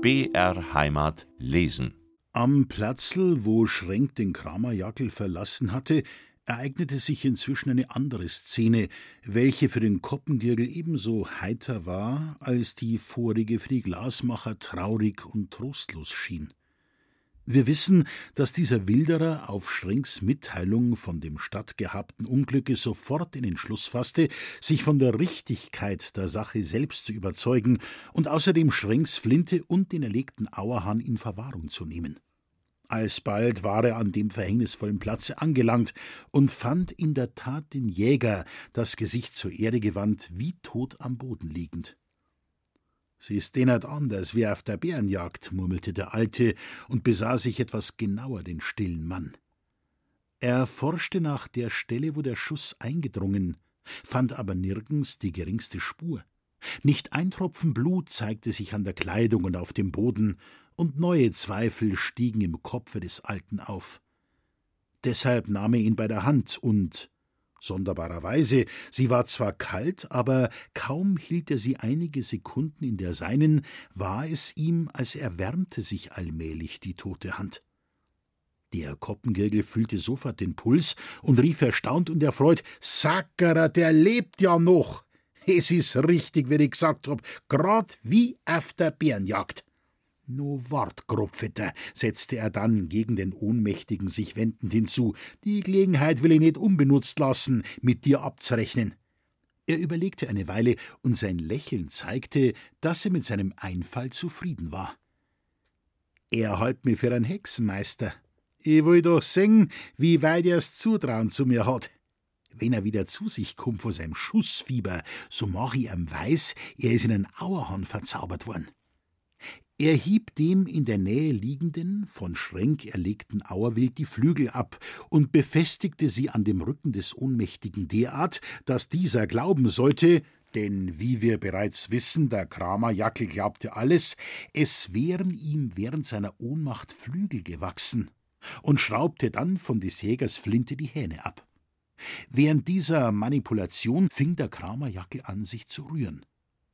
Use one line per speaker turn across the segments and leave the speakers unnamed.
BR Heimat lesen.
Am Platzl, wo Schrenk den Kramerjackel verlassen hatte, ereignete sich inzwischen eine andere Szene, welche für den Koppengirgel ebenso heiter war, als die vorige für die Glasmacher traurig und trostlos schien. Wir wissen, dass dieser Wilderer auf Schrenks Mitteilung von dem stattgehabten Unglücke sofort in den Schluss fasste, sich von der Richtigkeit der Sache selbst zu überzeugen und außerdem Schrenks Flinte und den erlegten Auerhahn in Verwahrung zu nehmen. Alsbald war er an dem verhängnisvollen Platze angelangt und fand in der Tat den Jäger, das Gesicht zur Erde gewandt, wie tot am Boden liegend. Sie ist eh nicht anders wie auf der Bärenjagd, murmelte der Alte und besah sich etwas genauer den stillen Mann. Er forschte nach der Stelle, wo der Schuss eingedrungen, fand aber nirgends die geringste Spur. Nicht ein Tropfen Blut zeigte sich an der Kleidung und auf dem Boden, und neue Zweifel stiegen im Kopfe des Alten auf. Deshalb nahm er ihn bei der Hand und Sonderbarerweise, sie war zwar kalt, aber kaum hielt er sie einige Sekunden in der seinen, war es ihm, als erwärmte sich allmählich die tote Hand. Der Koppengirgel fühlte sofort den Puls und rief erstaunt und erfreut: Sackerer, der lebt ja noch! Es ist richtig, wie ich gesagt hab, grad wie auf der Bärenjagd. No wart, Grobvetter, setzte er dann gegen den Ohnmächtigen sich wendend hinzu, die Gelegenheit will ich nicht unbenutzt lassen, mit dir abzurechnen. Er überlegte eine Weile, und sein Lächeln zeigte, dass er mit seinem Einfall zufrieden war. Er hält mich für einen Hexenmeister. Ich will doch sehen, wie weit er's Zutrauen zu mir hat. Wenn er wieder zu sich kommt vor seinem Schussfieber, so mach ich ihm weiß, er ist in einen Auerhahn verzaubert worden. Er hieb dem in der Nähe liegenden, von Schrenk erlegten Auerwild die Flügel ab und befestigte sie an dem Rücken des Ohnmächtigen derart, dass dieser glauben sollte, denn wie wir bereits wissen, der Kramer Jackel glaubte alles, es wären ihm während seiner Ohnmacht Flügel gewachsen, und schraubte dann von des Jägers Flinte die Hähne ab. Während dieser Manipulation fing der Kramer Jackel an, sich zu rühren.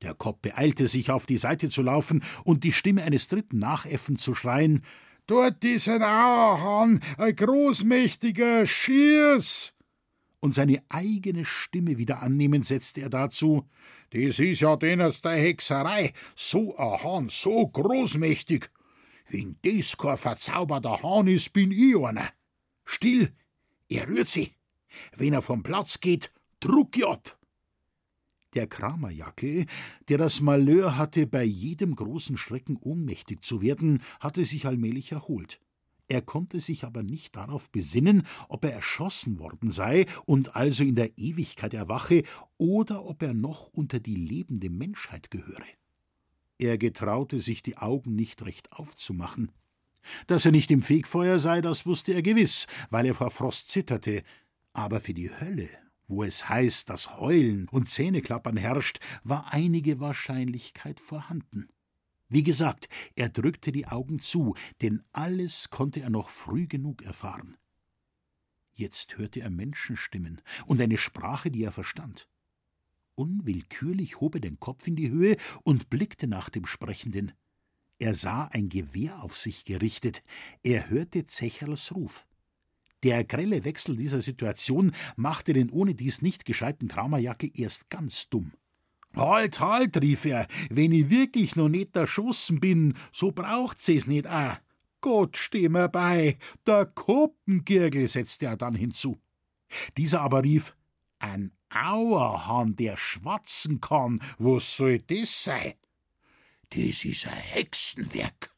Der Kopf beeilte sich, auf die Seite zu laufen und die Stimme eines Dritten nachäffend zu schreien: Dort ein Auerhahn, ein großmächtiger Schiers! Und seine eigene Stimme wieder annehmend setzte er dazu: Das ist ja deners der Hexerei, so ein Hahn, so großmächtig. Wenn das kein verzauberter Hahn ist, bin ich einer. Still, er rührt sie. Wenn er vom Platz geht, druck ich ab. Der Kramerjackel, der das Malheur hatte, bei jedem großen Schrecken ohnmächtig zu werden, hatte sich allmählich erholt. Er konnte sich aber nicht darauf besinnen, ob er erschossen worden sei und also in der Ewigkeit erwache, oder ob er noch unter die lebende Menschheit gehöre. Er getraute sich die Augen nicht recht aufzumachen. Dass er nicht im Fegfeuer sei, das wusste er gewiss, weil er vor Frost zitterte, aber für die Hölle wo es heißt, dass Heulen und Zähneklappern herrscht, war einige Wahrscheinlichkeit vorhanden. Wie gesagt, er drückte die Augen zu, denn alles konnte er noch früh genug erfahren. Jetzt hörte er Menschenstimmen und eine Sprache, die er verstand. Unwillkürlich hob er den Kopf in die Höhe und blickte nach dem Sprechenden. Er sah ein Gewehr auf sich gerichtet, er hörte Zecherls Ruf. Der grelle Wechsel dieser Situation machte den ohne dies nicht gescheiten Kramerjackel erst ganz dumm. Halt, halt, rief er, wenn ich wirklich noch nicht erschossen bin, so braucht's es nicht a. Gott steh mir bei, der Koppengirgel, setzte er dann hinzu. Dieser aber rief, ein Auerhahn, der schwatzen kann, was soll das sein? Das ist ein Hexenwerk.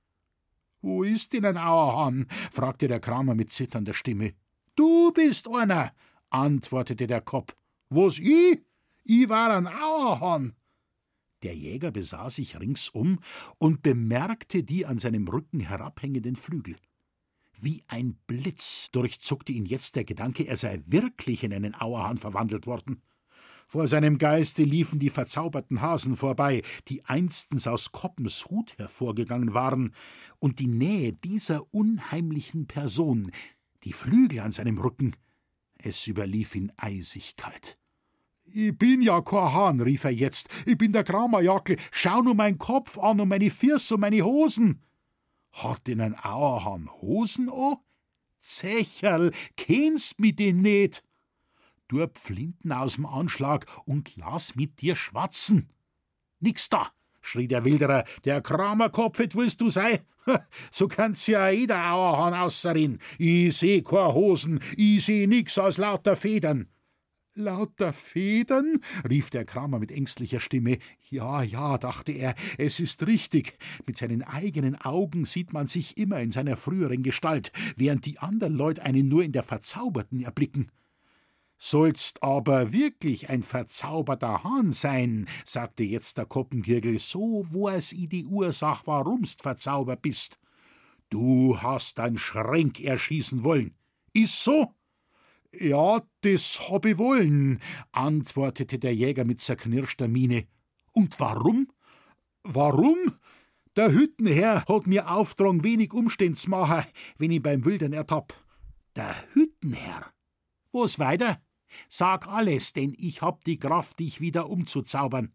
Wo ist denn ein Auerhahn? fragte der Kramer mit zitternder Stimme. Du bist einer, antwortete der Kopf. Was ich? Ich war ein Auerhahn. Der Jäger besah sich ringsum und bemerkte die an seinem Rücken herabhängenden Flügel. Wie ein Blitz durchzuckte ihn jetzt der Gedanke, er sei wirklich in einen Auerhahn verwandelt worden. Vor seinem Geiste liefen die verzauberten Hasen vorbei, die einstens aus Koppens Hut hervorgegangen waren, und die Nähe dieser unheimlichen Person, die Flügel an seinem Rücken, es überlief ihn eisig kalt. Ich bin ja kein rief er jetzt. Ich bin der Kramerjackel. Schau nur meinen Kopf an und meine Füße und meine Hosen. Hat denn ein Auerhahn Hosen an? Zecherl, kennst mi den nicht? Du Flinten aus'm Anschlag und lass mit dir schwatzen. Nix da, schrie der Wilderer, der Kramerkopf, et willst du sei? So kann's ja jeder Auerhahn ausserin. Ich seh kein Hosen, ich seh nix aus lauter Federn. Lauter Federn? rief der Kramer mit ängstlicher Stimme. Ja, ja, dachte er, es ist richtig. Mit seinen eigenen Augen sieht man sich immer in seiner früheren Gestalt, während die anderen Leute einen nur in der Verzauberten erblicken. Sollst aber wirklich ein verzauberter Hahn sein, sagte jetzt der Koppengirgel, so weiß i die Ursach, warumst verzaubert bist. Du hast ein Schränk erschießen wollen. Ist so? Ja, das hab ich wollen, antwortete der Jäger mit zerknirschter Miene. Und warum? Warum? Der Hüttenherr hat mir auftragen, wenig Umständ's machen, wenn ich beim Wildern ertapp. Der Hüttenherr? Was weiter? Sag alles, denn ich hab die Kraft, dich wieder umzuzaubern.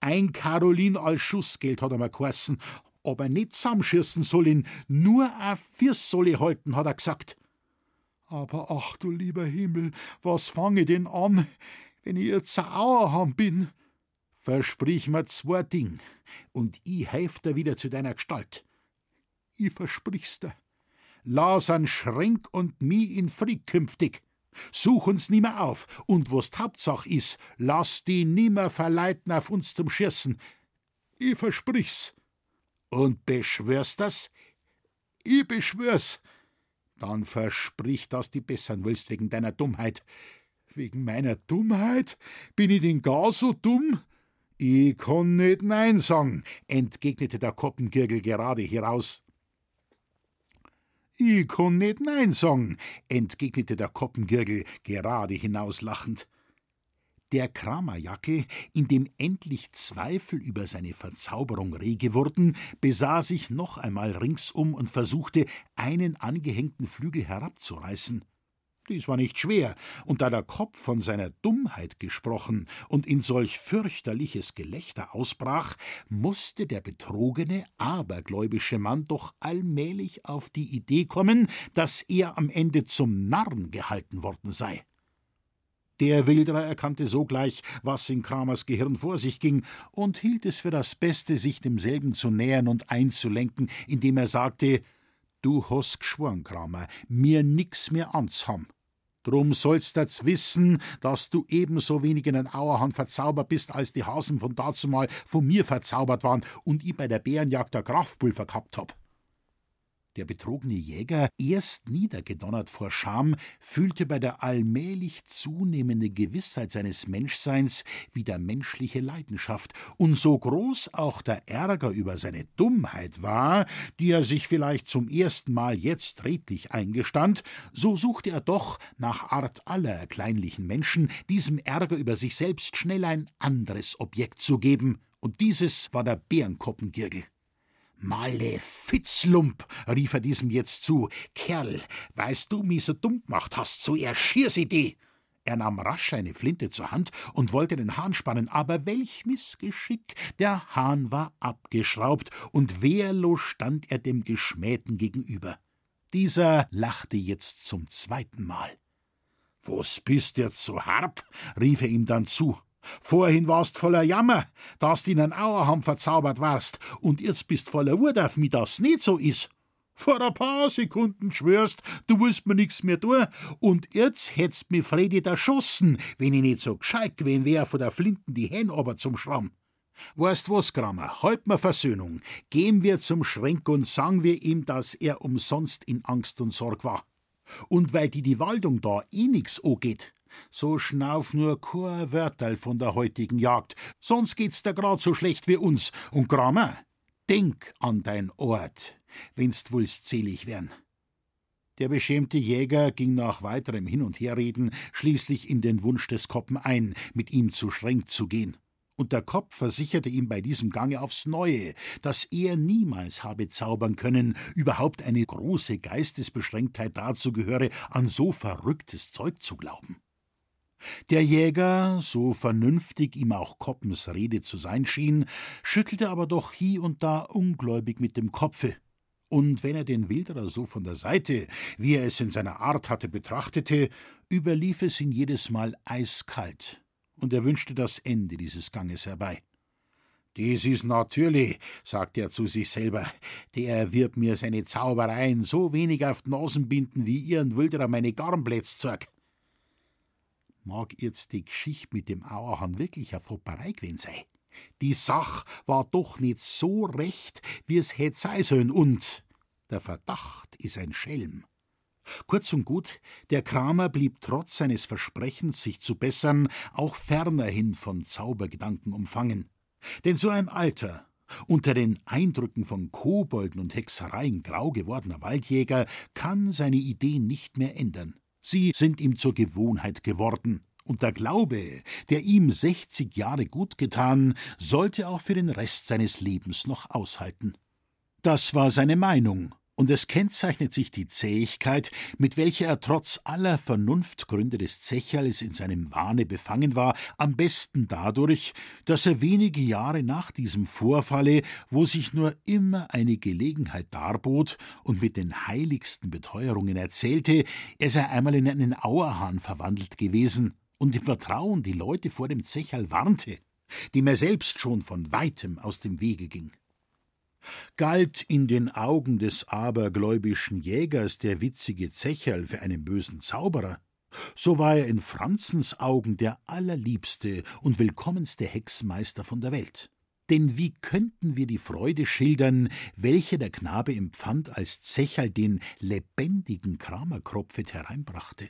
Ein Karolin als Schussgeld hat er mir geheißen, aber nicht zusammenschießen sollen, nur a Firs soll halten, hat er gesagt. Aber ach du lieber Himmel, was fange ich denn an, wenn ich jetzt Auerham bin? Versprich mir zwei Ding, und ich helf dir wieder zu deiner Gestalt. Ich versprich's dir. Lass an Schränk und mi in Fried künftig. Such uns nimmer auf, und was Hauptsach is, lass die nimmer verleiten auf uns zum Schießen. Ich versprich's. Und beschwörst das? Ich beschwör's. Dann versprich, dass du bessern willst wegen deiner Dummheit. Wegen meiner Dummheit? Bin ich denn gar so dumm? Ich kann nicht Nein sagen, entgegnete der Koppengirgel gerade hieraus. Ich kann nicht Nein sagen, entgegnete der Koppengirgel gerade hinauslachend. Der Kramerjackel, in dem endlich Zweifel über seine Verzauberung rege wurden, besah sich noch einmal ringsum und versuchte, einen angehängten Flügel herabzureißen. Dies war nicht schwer, und da der Kopf von seiner Dummheit gesprochen und in solch fürchterliches Gelächter ausbrach, musste der betrogene, abergläubische Mann doch allmählich auf die Idee kommen, dass er am Ende zum Narren gehalten worden sei. Der Wilderer erkannte sogleich, was in Kramers Gehirn vor sich ging, und hielt es für das Beste, sich demselben zu nähern und einzulenken, indem er sagte: Du hast geschworen, Kramer, mir nix mehr anzuhaben. Drum sollst jetzt wissen, dass du ebenso wenig in den Auerhahn verzaubert bist, als die Hasen von dazumal von mir verzaubert waren und ich bei der Bärenjagd der Kraftpulver gehabt hab. Der betrogene Jäger, erst niedergedonnert vor Scham, fühlte bei der allmählich zunehmenden Gewissheit seines Menschseins wieder menschliche Leidenschaft, und so groß auch der Ärger über seine Dummheit war, die er sich vielleicht zum ersten Mal jetzt redlich eingestand, so suchte er doch, nach Art aller kleinlichen Menschen, diesem Ärger über sich selbst schnell ein anderes Objekt zu geben, und dieses war der Bärenkoppengirgel. Malefitzlump, rief er diesem jetzt zu. Kerl, weißt du, mi so dumm gemacht hast, so erschier sie die. Er nahm rasch eine Flinte zur Hand und wollte den Hahn spannen, aber welch Missgeschick! Der Hahn war abgeschraubt und wehrlos stand er dem Geschmähten gegenüber. Dieser lachte jetzt zum zweiten Mal. Was bist jetzt so harp? rief er ihm dann zu. Vorhin warst voller Jammer, dass du in einen Auerham verzaubert warst, und jetzt bist voller Wut auf mich, dass nicht so is. Vor ein paar Sekunden schwörst, du willst mir nix mehr tun, und jetzt hättst mi Fredi erschossen, wenn ich nicht so gescheit gewesen wär, von der Flinten die Hen aber zum Schramm. Weißt was, Grammer, halt mir Versöhnung. Gehen wir zum Schränk und sagen wir ihm, dass er umsonst in Angst und Sorg war. Und weil die die Waldung da eh nix angeht, so schnauf nur kein Wörterl von der heutigen Jagd, sonst geht's dir grad so schlecht wie uns. Und Grammer, denk an dein Ort, wenn's willst selig werden. Der beschämte Jäger ging nach weiterem Hin- und Herreden schließlich in den Wunsch des Koppen ein, mit ihm zu Schränk zu gehen. Und der Kopf versicherte ihm bei diesem Gange aufs Neue, dass er niemals habe zaubern können, überhaupt eine große Geistesbeschränktheit dazu gehöre, an so verrücktes Zeug zu glauben. Der Jäger, so vernünftig ihm auch Koppens Rede zu sein schien, schüttelte aber doch hie und da ungläubig mit dem Kopfe. Und wenn er den Wilderer so von der Seite, wie er es in seiner Art hatte, betrachtete, überlief es ihn jedes Mal eiskalt, und er wünschte das Ende dieses Ganges herbei. Dies ist natürlich, sagte er zu sich selber, der wird mir seine Zaubereien so wenig auf die Nasen binden, wie ihren Wilderer meine Garnplätze zeug. Mag jetzt die Geschichte mit dem Auerhahn wirklich eine Fopperei gewesen sein? Die Sach war doch nicht so recht, wie es hätte sein sollen, und der Verdacht ist ein Schelm. Kurz und gut, der Kramer blieb trotz seines Versprechens, sich zu bessern, auch fernerhin von Zaubergedanken umfangen. Denn so ein alter, unter den Eindrücken von Kobolden und Hexereien grau gewordener Waldjäger kann seine Ideen nicht mehr ändern. Sie sind ihm zur Gewohnheit geworden. Und der Glaube, der ihm sechzig Jahre gut getan, sollte auch für den Rest seines Lebens noch aushalten. Das war seine Meinung, und es kennzeichnet sich die Zähigkeit, mit welcher er trotz aller Vernunftgründe des Zecherls in seinem Wahne befangen war, am besten dadurch, dass er wenige Jahre nach diesem Vorfalle, wo sich nur immer eine Gelegenheit darbot und mit den heiligsten Beteuerungen erzählte, er sei einmal in einen Auerhahn verwandelt gewesen und im Vertrauen die Leute vor dem Zecherl warnte, dem er selbst schon von weitem aus dem Wege ging. Galt in den Augen des abergläubischen Jägers der witzige Zecherl für einen bösen Zauberer, so war er in Franzens Augen der allerliebste und willkommenste Hexenmeister von der Welt. Denn wie könnten wir die Freude schildern, welche der Knabe empfand, als Zecherl den lebendigen Kramerkropfet hereinbrachte?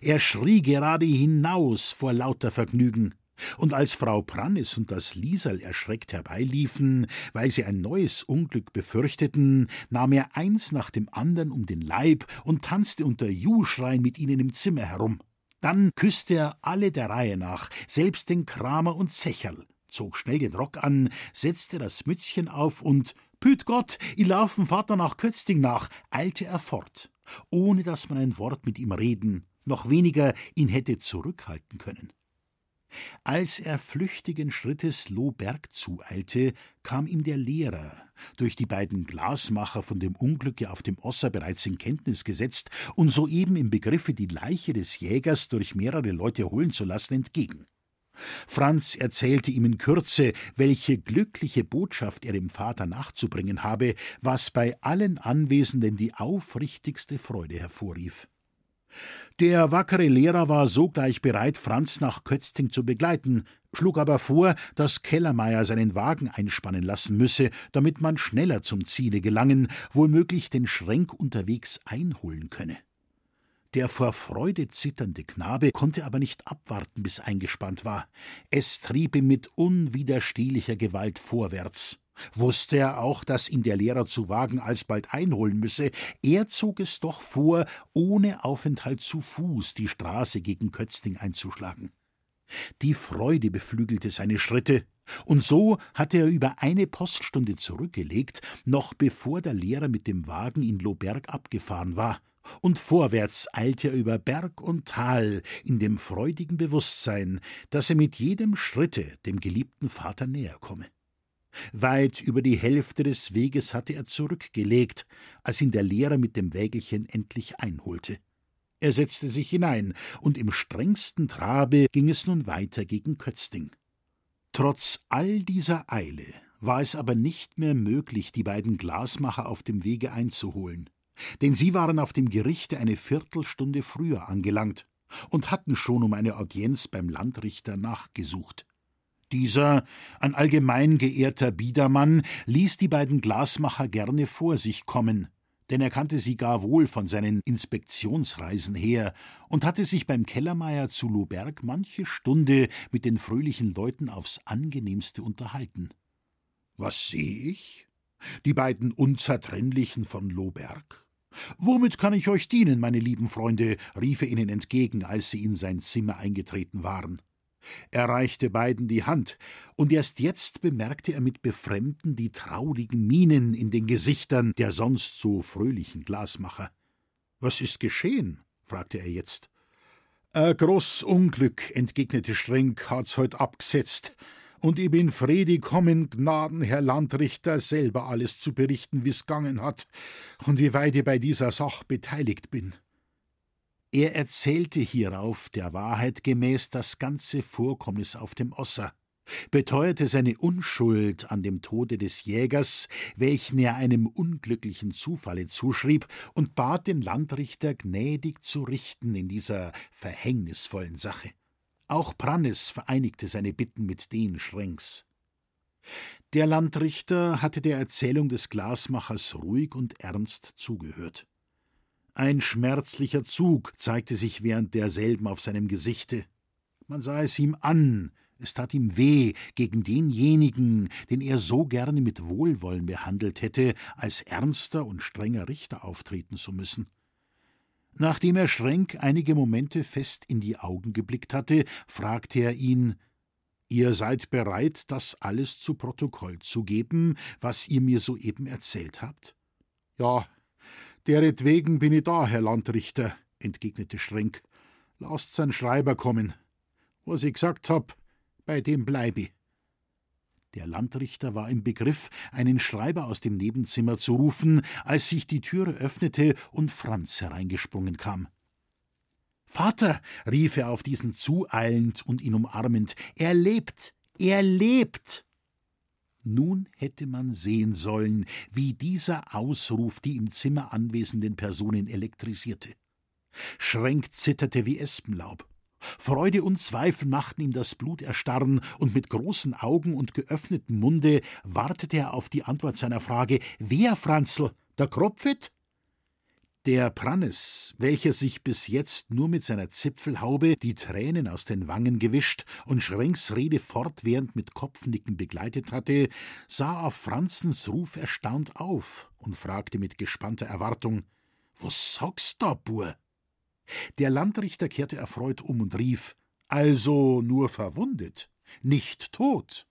Er schrie gerade hinaus vor lauter Vergnügen. Und als Frau Prannis und das Liesel erschreckt herbeiliefen, weil sie ein neues Unglück befürchteten, nahm er eins nach dem andern um den Leib und tanzte unter Juhschreien mit ihnen im Zimmer herum. Dann küsste er alle der Reihe nach, selbst den Kramer und Zecherl, zog schnell den Rock an, setzte das Mützchen auf und Püt Gott, i laufen Vater nach Kötzting nach, eilte er fort, ohne dass man ein Wort mit ihm reden, noch weniger ihn hätte zurückhalten können. Als er flüchtigen Schrittes Lohberg zueilte, kam ihm der Lehrer, durch die beiden Glasmacher von dem Unglücke auf dem Osser bereits in Kenntnis gesetzt und soeben im Begriffe, die Leiche des Jägers durch mehrere Leute holen zu lassen, entgegen. Franz erzählte ihm in Kürze, welche glückliche Botschaft er dem Vater nachzubringen habe, was bei allen Anwesenden die aufrichtigste Freude hervorrief. Der wackere Lehrer war sogleich bereit, Franz nach Kötzting zu begleiten, schlug aber vor, dass Kellermeier seinen Wagen einspannen lassen müsse, damit man schneller zum Ziele gelangen, womöglich den Schränk unterwegs einholen könne. Der vor Freude zitternde Knabe konnte aber nicht abwarten, bis eingespannt war. Es trieb ihn mit unwiderstehlicher Gewalt vorwärts. Wusste er auch, dass ihn der Lehrer zu Wagen alsbald einholen müsse, er zog es doch vor, ohne Aufenthalt zu Fuß die Straße gegen Kötzting einzuschlagen. Die Freude beflügelte seine Schritte, und so hatte er über eine Poststunde zurückgelegt, noch bevor der Lehrer mit dem Wagen in Lohberg abgefahren war, und vorwärts eilte er über Berg und Tal in dem freudigen Bewusstsein, dass er mit jedem Schritte dem geliebten Vater näher komme. Weit über die Hälfte des Weges hatte er zurückgelegt, als ihn der Lehrer mit dem Wägelchen endlich einholte. Er setzte sich hinein, und im strengsten Trabe ging es nun weiter gegen Kötzting. Trotz all dieser Eile war es aber nicht mehr möglich, die beiden Glasmacher auf dem Wege einzuholen, denn sie waren auf dem Gerichte eine Viertelstunde früher angelangt und hatten schon um eine Audienz beim Landrichter nachgesucht. Dieser, ein allgemein geehrter Biedermann, ließ die beiden Glasmacher gerne vor sich kommen, denn er kannte sie gar wohl von seinen Inspektionsreisen her und hatte sich beim Kellermeier zu Lohberg manche Stunde mit den fröhlichen Leuten aufs angenehmste unterhalten. Was sehe ich? Die beiden Unzertrennlichen von Lohberg? Womit kann ich euch dienen, meine lieben Freunde? rief er ihnen entgegen, als sie in sein Zimmer eingetreten waren. Er reichte beiden die Hand, und erst jetzt bemerkte er mit Befremden die traurigen Mienen in den Gesichtern der sonst so fröhlichen Glasmacher. Was ist geschehen? fragte er jetzt. Ein groß Unglück, entgegnete Schrenk, hat's heut abgesetzt. Und ich bin Fredi kommen, Gnaden, Herr Landrichter, selber alles zu berichten, wie's gangen hat und wie weit ich bei dieser Sach beteiligt bin. Er erzählte hierauf der Wahrheit gemäß das ganze Vorkommnis auf dem Osser beteuerte seine Unschuld an dem Tode des Jägers, welchen er einem unglücklichen Zufalle zuschrieb, und bat den Landrichter gnädig zu richten in dieser verhängnisvollen Sache. Auch Prannes vereinigte seine Bitten mit denen Schrenks. Der Landrichter hatte der Erzählung des Glasmachers ruhig und ernst zugehört. Ein schmerzlicher Zug zeigte sich während derselben auf seinem Gesichte. Man sah es ihm an, es tat ihm weh, gegen denjenigen, den er so gerne mit Wohlwollen behandelt hätte, als ernster und strenger Richter auftreten zu müssen. Nachdem er Schrenk einige Momente fest in die Augen geblickt hatte, fragte er ihn Ihr seid bereit, das alles zu Protokoll zu geben, was ihr mir soeben erzählt habt? Ja, deretwegen bin ich da, Herr Landrichter, entgegnete Schrenk. Lasst sein Schreiber kommen. Was ich gesagt hab, bei dem bleibe. Der Landrichter war im Begriff, einen Schreiber aus dem Nebenzimmer zu rufen, als sich die Türe öffnete und Franz hereingesprungen kam. Vater, rief er auf diesen zueilend und ihn umarmend, er lebt, er lebt. Nun hätte man sehen sollen, wie dieser Ausruf die im Zimmer anwesenden Personen elektrisierte. Schränk zitterte wie Espenlaub. Freude und Zweifel machten ihm das Blut erstarren, und mit großen Augen und geöffnetem Munde wartete er auf die Antwort seiner Frage Wer, Franzl? Der Kropfit? Der Prannes, welcher sich bis jetzt nur mit seiner Zipfelhaube die Tränen aus den Wangen gewischt und Schrenks Rede fortwährend mit Kopfnicken begleitet hatte, sah auf Franzens Ruf erstaunt auf und fragte mit gespannter Erwartung: Was sagst da, Bur? Der Landrichter kehrte erfreut um und rief Also nur verwundet, nicht tot.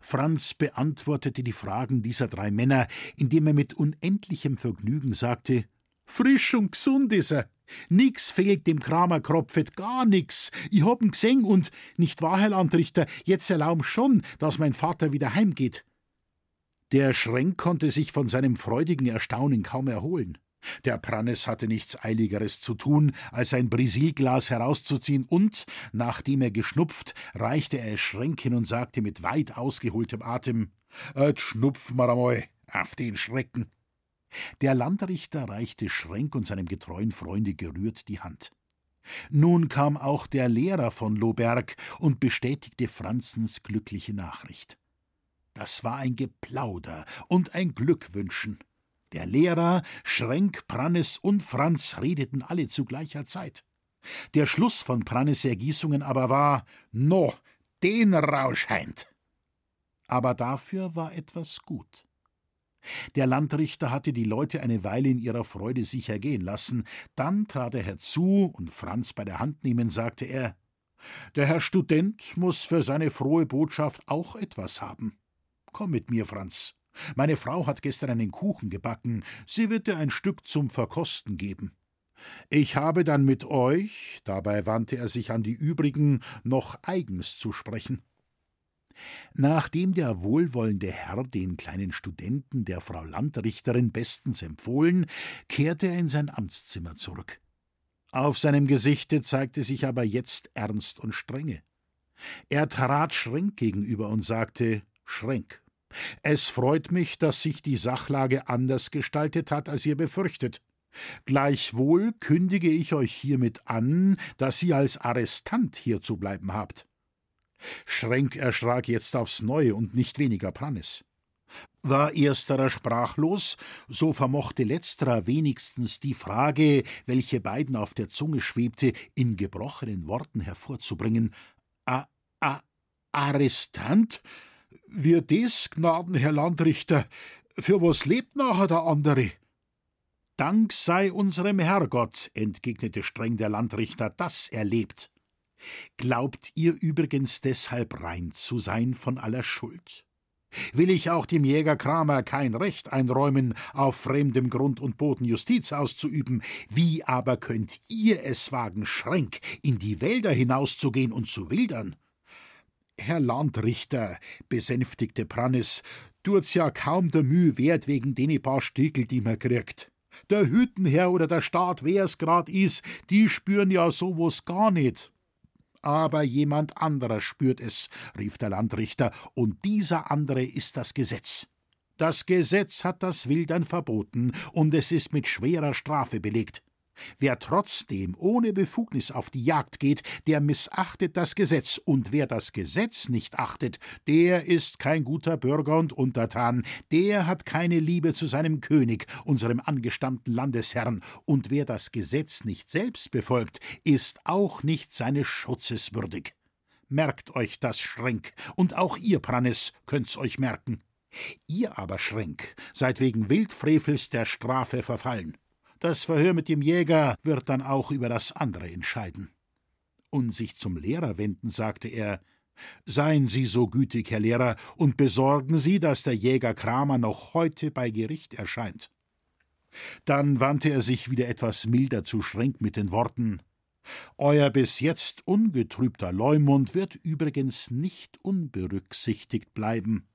Franz beantwortete die Fragen dieser drei Männer, indem er mit unendlichem Vergnügen sagte Frisch und gesund is er. Nix fehlt dem Kramer Kropfet, gar nix. Ich hab'n gesehen und, nicht wahr, Herr Landrichter, jetzt erlaub'n schon, dass mein Vater wieder heimgeht. Der Schrenk konnte sich von seinem freudigen Erstaunen kaum erholen. Der Prannes hatte nichts Eiligeres zu tun, als ein Brisilglas herauszuziehen und, nachdem er geschnupft, reichte er Schränk hin und sagte mit weit ausgeholtem Atem: Et schnupf mar einmal, auf den Schrecken. Der Landrichter reichte Schränk und seinem getreuen Freunde gerührt die Hand. Nun kam auch der Lehrer von Lohberg und bestätigte Franzens glückliche Nachricht. Das war ein Geplauder und ein Glückwünschen. Der Lehrer, Schrenk, Prannes und Franz redeten alle zu gleicher Zeit. Der Schluss von Prannes Ergießungen aber war: No, den Rauscheint. Aber dafür war etwas gut. Der Landrichter hatte die Leute eine Weile in ihrer Freude sicher gehen lassen, dann trat er herzu und Franz bei der Hand nehmend sagte er: Der Herr Student muss für seine frohe Botschaft auch etwas haben. Komm mit mir, Franz. Meine Frau hat gestern einen Kuchen gebacken, sie wird dir ein Stück zum Verkosten geben. Ich habe dann mit euch, dabei wandte er sich an die übrigen, noch eigens zu sprechen. Nachdem der wohlwollende Herr den kleinen Studenten der Frau Landrichterin bestens empfohlen, kehrte er in sein Amtszimmer zurück. Auf seinem Gesichte zeigte sich aber jetzt Ernst und Strenge. Er trat Schrenk gegenüber und sagte Schrenk, es freut mich, dass sich die Sachlage anders gestaltet hat, als ihr befürchtet. Gleichwohl kündige ich euch hiermit an, dass ihr als Arrestant hier zu bleiben habt. Schrenk erschrak jetzt aufs Neue und nicht weniger Prannes. War ersterer sprachlos, so vermochte letzterer wenigstens die Frage, welche beiden auf der Zunge schwebte, in gebrochenen Worten hervorzubringen. A, a, Arrestant? Wir des, Gnaden, Herr Landrichter, für was lebt nachher der andere? Dank sei unserem Herrgott, entgegnete streng der Landrichter, dass er lebt. Glaubt ihr übrigens deshalb rein zu sein von aller Schuld? Will ich auch dem Jäger Kramer kein Recht einräumen, auf fremdem Grund und Boden Justiz auszuüben, wie aber könnt ihr es wagen, Schränk, in die Wälder hinauszugehen und zu wildern? Herr Landrichter, besänftigte Prannes, tut's ja kaum der Mühe wert wegen den paar Stickel, die man kriegt. Der Hüttenherr oder der Staat, wer's grad is, die spüren ja sowas gar nicht. Aber jemand anderer spürt es, rief der Landrichter, und dieser andere ist das Gesetz. Das Gesetz hat das Wildern verboten, und es ist mit schwerer Strafe belegt. Wer trotzdem ohne Befugnis auf die Jagd geht, der missachtet das Gesetz, und wer das Gesetz nicht achtet, der ist kein guter Bürger und Untertan, der hat keine Liebe zu seinem König, unserem angestammten Landesherrn, und wer das Gesetz nicht selbst befolgt, ist auch nicht seines Schutzes würdig. Merkt euch das, Schränk, und auch ihr, Prannes, könnt's euch merken. Ihr aber, Schränk, seid wegen Wildfrevels der Strafe verfallen. Das Verhör mit dem Jäger wird dann auch über das andere entscheiden. Und sich zum Lehrer wenden, sagte er Seien Sie so gütig, Herr Lehrer, und besorgen Sie, dass der Jäger Kramer noch heute bei Gericht erscheint. Dann wandte er sich wieder etwas milder zu Schrenk mit den Worten Euer bis jetzt ungetrübter Leumund wird übrigens nicht unberücksichtigt bleiben.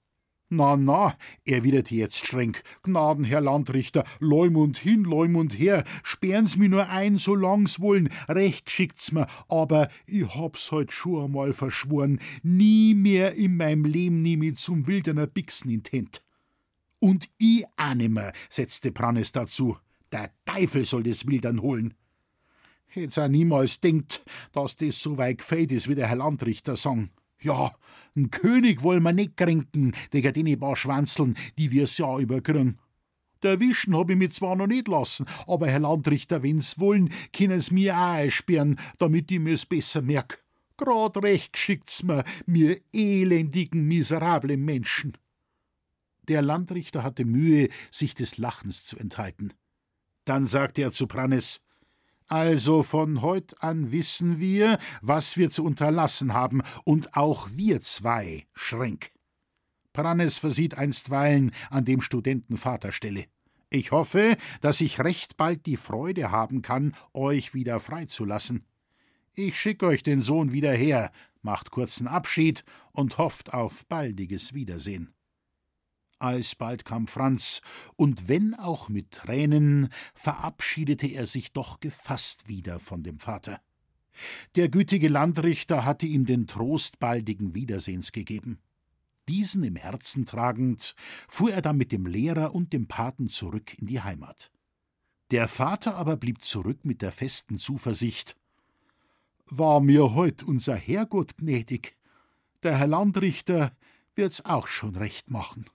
Na, na, erwiderte jetzt Schrenk, Gnaden, Herr Landrichter, Leumund hin, Leumund her, sperren's mi nur ein, so lang's wollen, recht geschickt's mir, aber ich hab's heut schon einmal verschworen, nie mehr in meinem Leben nehm ich zum wilderner Bixen intent. Und ich auch nimmer, setzte Prannes dazu, der Teufel soll des Wildern holen. Hätt's auch niemals denkt, dass das so weit gefällt ist, wie der Herr Landrichter sang. Ja, n König wollen wir nicht kränken, wegen den paar Schwanzeln, die wir's ja überkriegen. Der Wischen hab ich mich zwar noch nicht lassen, aber Herr Landrichter, wenn's wollen, können's mir auch einsperren, damit ich mir's besser merk. Grad recht geschickt's mir, mir elendigen, miserablen Menschen. Der Landrichter hatte Mühe, sich des Lachens zu enthalten. Dann sagte er zu Prannes, also von heut an wissen wir, was wir zu unterlassen haben, und auch wir zwei, Schränk. Prannes versieht einstweilen an dem Studenten Vaterstelle. Ich hoffe, dass ich recht bald die Freude haben kann, euch wieder freizulassen. Ich schick euch den Sohn wieder her, macht kurzen Abschied und hofft auf baldiges Wiedersehen. Alsbald kam Franz, und wenn auch mit Tränen, verabschiedete er sich doch gefasst wieder von dem Vater. Der gütige Landrichter hatte ihm den Trost baldigen Wiedersehens gegeben. Diesen im Herzen tragend, fuhr er dann mit dem Lehrer und dem Paten zurück in die Heimat. Der Vater aber blieb zurück mit der festen Zuversicht War mir heut unser Herrgott gnädig, der Herr Landrichter wird's auch schon recht machen.